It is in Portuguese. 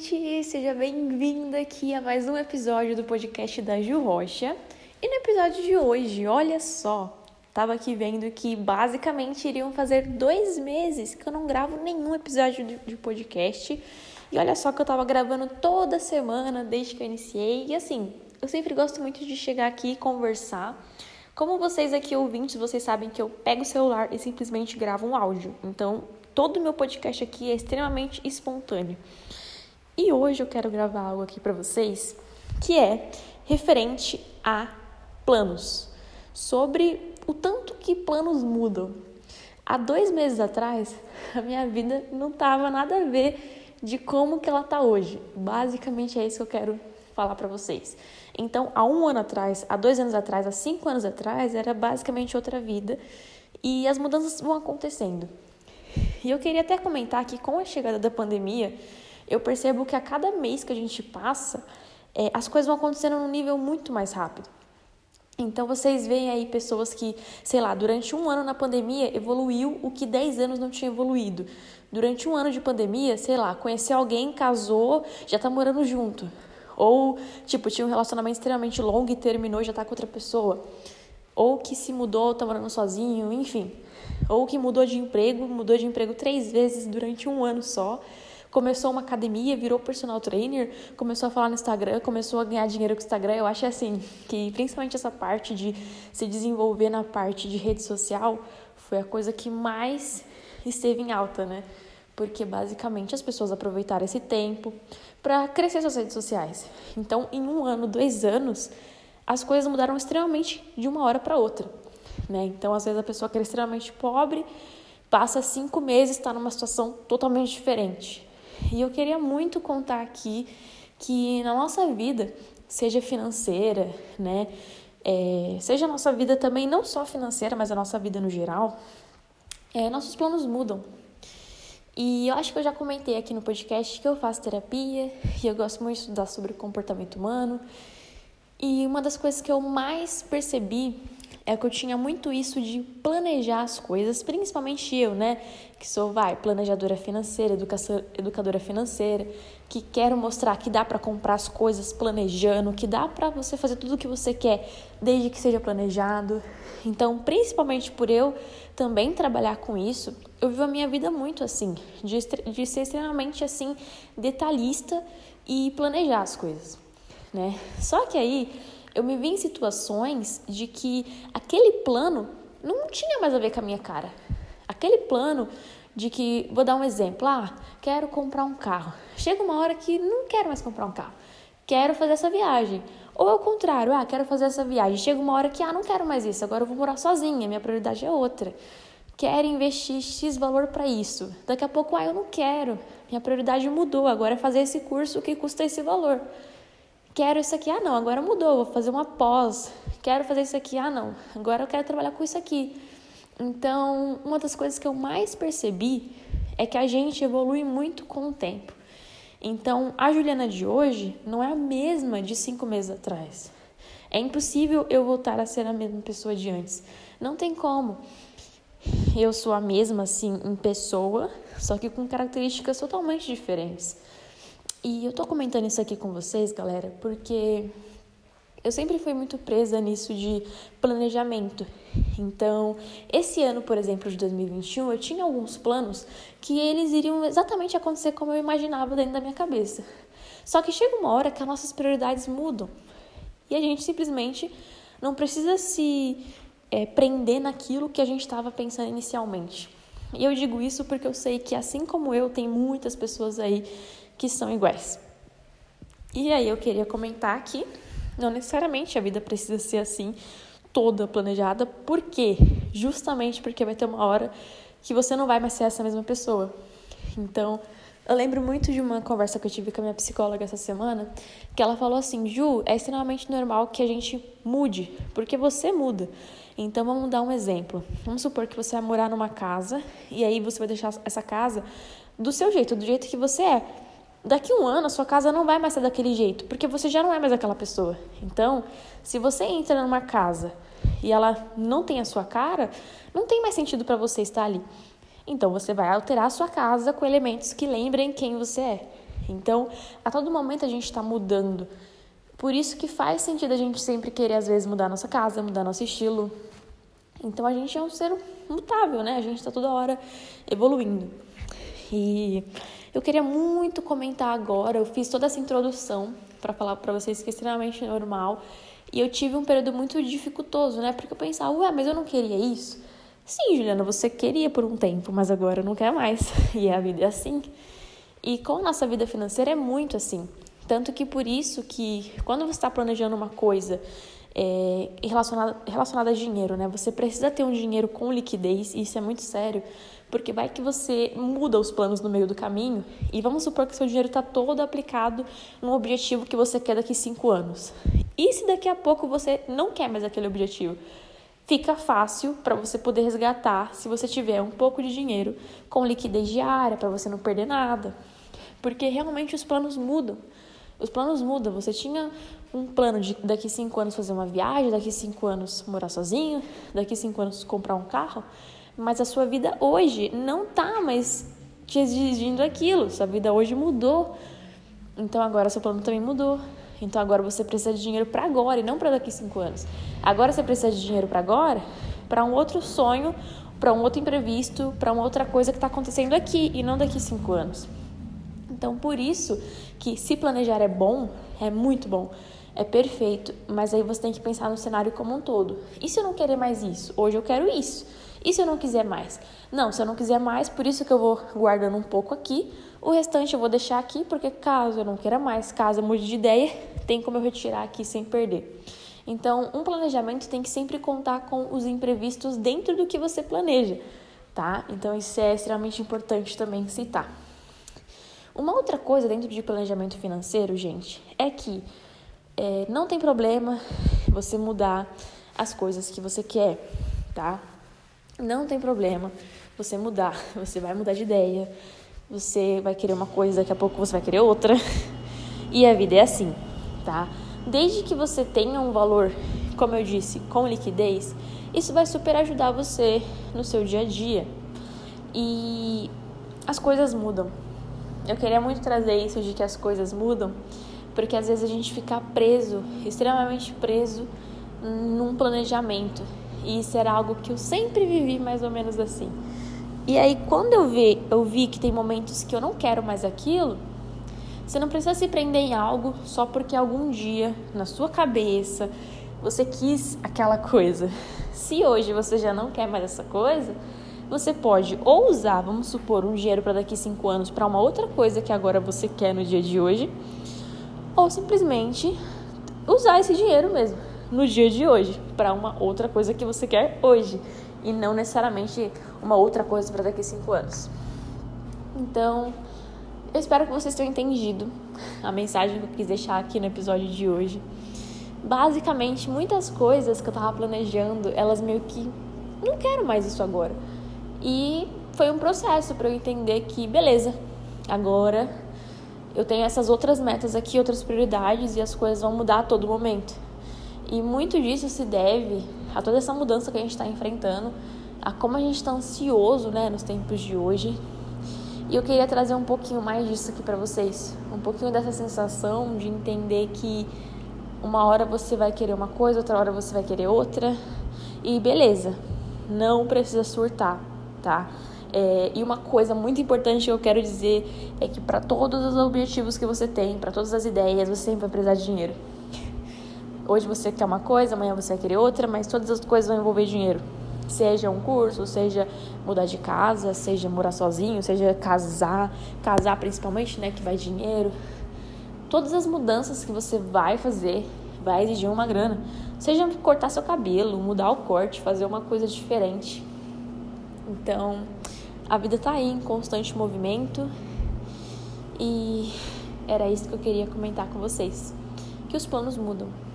gente! Seja bem-vindo aqui a mais um episódio do podcast da Ju Rocha. E no episódio de hoje, olha só, tava aqui vendo que basicamente iriam fazer dois meses que eu não gravo nenhum episódio de podcast. E olha só que eu tava gravando toda semana desde que eu iniciei. E assim, eu sempre gosto muito de chegar aqui e conversar. Como vocês aqui ouvintes, vocês sabem que eu pego o celular e simplesmente gravo um áudio. Então, todo o meu podcast aqui é extremamente espontâneo. E hoje eu quero gravar algo aqui para vocês que é referente a planos, sobre o tanto que planos mudam. Há dois meses atrás, a minha vida não tava nada a ver de como que ela tá hoje. Basicamente é isso que eu quero falar para vocês. Então, há um ano atrás, há dois anos atrás, há cinco anos atrás, era basicamente outra vida e as mudanças vão acontecendo. E eu queria até comentar que com a chegada da pandemia, eu percebo que a cada mês que a gente passa, é, as coisas vão acontecendo num nível muito mais rápido. Então vocês veem aí pessoas que, sei lá, durante um ano na pandemia evoluiu o que 10 anos não tinha evoluído. Durante um ano de pandemia, sei lá, conheceu alguém, casou, já tá morando junto. Ou, tipo, tinha um relacionamento extremamente longo e terminou e já tá com outra pessoa. Ou que se mudou, tá morando sozinho, enfim ou que mudou de emprego, mudou de emprego três vezes durante um ano só, começou uma academia, virou personal trainer, começou a falar no Instagram, começou a ganhar dinheiro com o Instagram. Eu acho assim que principalmente essa parte de se desenvolver na parte de rede social foi a coisa que mais esteve em alta, né? Porque basicamente as pessoas aproveitaram esse tempo para crescer suas redes sociais. Então, em um ano, dois anos, as coisas mudaram extremamente de uma hora para outra né? Então, às vezes, a pessoa que é extremamente pobre passa cinco meses, está numa situação totalmente diferente. E eu queria muito contar aqui que na nossa vida, seja financeira, né? É, seja a nossa vida também, não só financeira, mas a nossa vida no geral, é, nossos planos mudam. E eu acho que eu já comentei aqui no podcast que eu faço terapia e eu gosto muito de estudar sobre comportamento humano. E uma das coisas que eu mais percebi é que eu tinha muito isso de planejar as coisas, principalmente eu, né? Que sou, vai, planejadora financeira, educadora financeira, que quero mostrar que dá para comprar as coisas planejando, que dá para você fazer tudo o que você quer, desde que seja planejado. Então, principalmente por eu também trabalhar com isso, eu vivo a minha vida muito assim, de, de ser extremamente assim, detalhista e planejar as coisas, né? Só que aí eu me vi em situações de que aquele plano não tinha mais a ver com a minha cara. Aquele plano de que, vou dar um exemplo, ah, quero comprar um carro. Chega uma hora que não quero mais comprar um carro, quero fazer essa viagem. Ou ao contrário, ah, quero fazer essa viagem. Chega uma hora que, ah, não quero mais isso, agora eu vou morar sozinha, minha prioridade é outra. Quero investir X valor para isso. Daqui a pouco, ah, eu não quero, minha prioridade mudou, agora é fazer esse curso que custa esse valor. Quero isso aqui, ah não, agora mudou, vou fazer uma pós. Quero fazer isso aqui, ah não, agora eu quero trabalhar com isso aqui. Então, uma das coisas que eu mais percebi é que a gente evolui muito com o tempo. Então, a Juliana de hoje não é a mesma de cinco meses atrás. É impossível eu voltar a ser a mesma pessoa de antes. Não tem como. Eu sou a mesma, assim, em pessoa, só que com características totalmente diferentes. E eu tô comentando isso aqui com vocês, galera, porque eu sempre fui muito presa nisso de planejamento. Então, esse ano, por exemplo, de 2021, eu tinha alguns planos que eles iriam exatamente acontecer como eu imaginava dentro da minha cabeça. Só que chega uma hora que as nossas prioridades mudam. E a gente simplesmente não precisa se é, prender naquilo que a gente estava pensando inicialmente. E eu digo isso porque eu sei que, assim como eu, tem muitas pessoas aí que são iguais. E aí eu queria comentar aqui, não necessariamente a vida precisa ser assim, toda planejada, por quê? Justamente porque vai ter uma hora que você não vai mais ser essa mesma pessoa. Então, eu lembro muito de uma conversa que eu tive com a minha psicóloga essa semana, que ela falou assim: Ju, é extremamente normal que a gente mude, porque você muda. Então vamos dar um exemplo. Vamos supor que você vai morar numa casa e aí você vai deixar essa casa do seu jeito, do jeito que você é daqui um ano a sua casa não vai mais ser daquele jeito, porque você já não é mais aquela pessoa. Então, se você entra numa casa e ela não tem a sua cara, não tem mais sentido para você estar ali. Então, você vai alterar a sua casa com elementos que lembrem quem você é. Então, a todo momento a gente está mudando. Por isso que faz sentido a gente sempre querer, às vezes, mudar nossa casa, mudar nosso estilo. Então, a gente é um ser mutável, né? A gente está toda hora evoluindo. E eu queria muito comentar agora, eu fiz toda essa introdução para falar para vocês que é extremamente normal. E eu tive um período muito dificultoso, né? Porque eu pensava, ué, mas eu não queria isso. Sim, Juliana, você queria por um tempo, mas agora não quer mais. E a vida é assim. E com a nossa vida financeira é muito assim. Tanto que por isso que quando você está planejando uma coisa é, relacionada, relacionada a dinheiro, né? Você precisa ter um dinheiro com liquidez, e isso é muito sério, porque vai que você muda os planos no meio do caminho e vamos supor que seu dinheiro está todo aplicado num objetivo que você quer daqui cinco anos. E se daqui a pouco você não quer mais aquele objetivo? Fica fácil para você poder resgatar se você tiver um pouco de dinheiro com liquidez diária para você não perder nada. Porque realmente os planos mudam. Os planos mudam. Você tinha um plano de daqui cinco anos fazer uma viagem, daqui cinco anos morar sozinho, daqui cinco anos comprar um carro mas a sua vida hoje não tá mais te exigindo aquilo. Sua vida hoje mudou. Então agora seu plano também mudou. Então agora você precisa de dinheiro para agora e não para daqui cinco anos. Agora você precisa de dinheiro para agora, para um outro sonho, para um outro imprevisto, para uma outra coisa que está acontecendo aqui e não daqui cinco anos. Então por isso que se planejar é bom, é muito bom, é perfeito, mas aí você tem que pensar no cenário como um todo. E se eu não querer mais isso? Hoje eu quero isso. E se eu não quiser mais? Não, se eu não quiser mais, por isso que eu vou guardando um pouco aqui. O restante eu vou deixar aqui, porque caso eu não queira mais, caso eu mude de ideia, tem como eu retirar aqui sem perder. Então, um planejamento tem que sempre contar com os imprevistos dentro do que você planeja, tá? Então, isso é extremamente importante também citar. Uma outra coisa dentro de planejamento financeiro, gente, é que é, não tem problema você mudar as coisas que você quer, tá? Não tem problema você mudar. Você vai mudar de ideia. Você vai querer uma coisa, daqui a pouco você vai querer outra. E a vida é assim, tá? Desde que você tenha um valor, como eu disse, com liquidez, isso vai super ajudar você no seu dia a dia. E as coisas mudam. Eu queria muito trazer isso de que as coisas mudam, porque às vezes a gente fica preso, extremamente preso num planejamento. E isso era algo que eu sempre vivi mais ou menos assim. E aí, quando eu vi, eu vi que tem momentos que eu não quero mais aquilo, você não precisa se prender em algo só porque algum dia, na sua cabeça, você quis aquela coisa. Se hoje você já não quer mais essa coisa, você pode ou usar, vamos supor, um dinheiro para daqui cinco anos para uma outra coisa que agora você quer no dia de hoje, ou simplesmente usar esse dinheiro mesmo no dia de hoje para uma outra coisa que você quer hoje e não necessariamente uma outra coisa para daqui a cinco anos. Então, eu espero que vocês tenham entendido a mensagem que eu quis deixar aqui no episódio de hoje. Basicamente, muitas coisas que eu tava planejando, elas meio que não quero mais isso agora. E foi um processo para eu entender que, beleza, agora eu tenho essas outras metas aqui, outras prioridades e as coisas vão mudar a todo momento. E muito disso se deve a toda essa mudança que a gente está enfrentando, a como a gente está ansioso né, nos tempos de hoje. E eu queria trazer um pouquinho mais disso aqui para vocês. Um pouquinho dessa sensação de entender que uma hora você vai querer uma coisa, outra hora você vai querer outra. E beleza, não precisa surtar, tá? É, e uma coisa muito importante que eu quero dizer é que para todos os objetivos que você tem, para todas as ideias, você sempre vai precisar de dinheiro. Hoje você quer uma coisa, amanhã você querer outra, mas todas as coisas vão envolver dinheiro. Seja um curso, seja mudar de casa, seja morar sozinho, seja casar, casar principalmente, né, que vai dinheiro. Todas as mudanças que você vai fazer vai exigir uma grana. Seja cortar seu cabelo, mudar o corte, fazer uma coisa diferente. Então, a vida tá aí em constante movimento e era isso que eu queria comentar com vocês. Que os planos mudam.